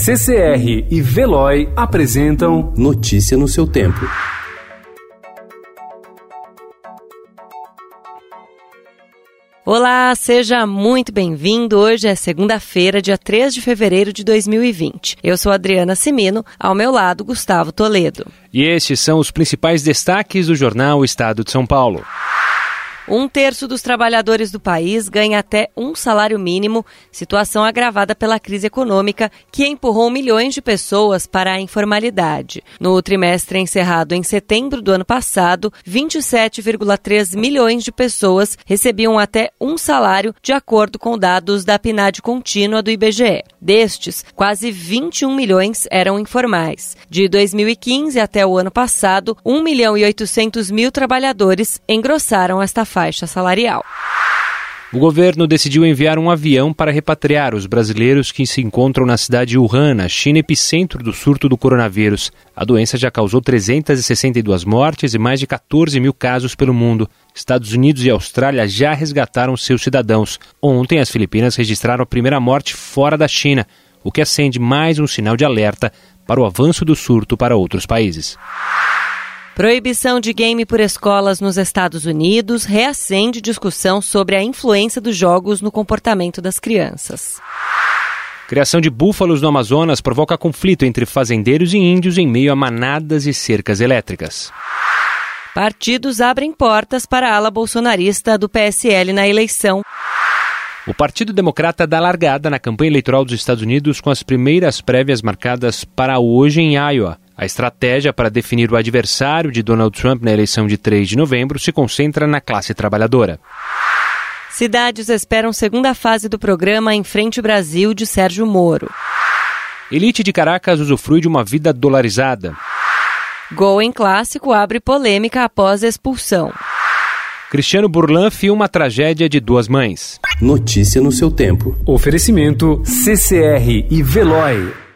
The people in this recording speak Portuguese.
CCR e Veloy apresentam Notícia no seu tempo. Olá, seja muito bem-vindo. Hoje é segunda-feira, dia 3 de fevereiro de 2020. Eu sou Adriana Simino, ao meu lado, Gustavo Toledo. E estes são os principais destaques do jornal Estado de São Paulo. Um terço dos trabalhadores do país ganha até um salário mínimo, situação agravada pela crise econômica que empurrou milhões de pessoas para a informalidade. No trimestre encerrado em setembro do ano passado, 27,3 milhões de pessoas recebiam até um salário, de acordo com dados da PNAD contínua do IBGE. Destes, quase 21 milhões eram informais. De 2015 até o ano passado, 1 milhão e 800 mil trabalhadores engrossaram esta faixa faixa salarial. O governo decidiu enviar um avião para repatriar os brasileiros que se encontram na cidade de Wuhan, na China, epicentro do surto do coronavírus. A doença já causou 362 mortes e mais de 14 mil casos pelo mundo. Estados Unidos e Austrália já resgataram seus cidadãos. Ontem, as Filipinas registraram a primeira morte fora da China, o que acende mais um sinal de alerta para o avanço do surto para outros países. Proibição de game por escolas nos Estados Unidos reacende discussão sobre a influência dos jogos no comportamento das crianças. Criação de búfalos no Amazonas provoca conflito entre fazendeiros e índios em meio a manadas e cercas elétricas. Partidos abrem portas para a ala bolsonarista do PSL na eleição. O Partido Democrata dá largada na campanha eleitoral dos Estados Unidos com as primeiras prévias marcadas para hoje em Iowa. A estratégia para definir o adversário de Donald Trump na eleição de 3 de novembro se concentra na classe trabalhadora. Cidades esperam segunda fase do programa Em Frente Brasil de Sérgio Moro. Elite de Caracas usufrui de uma vida dolarizada. Gol em clássico abre polêmica após expulsão. Cristiano Burlan filma a tragédia de duas mães. Notícia no seu tempo. Oferecimento CCR e Veloy.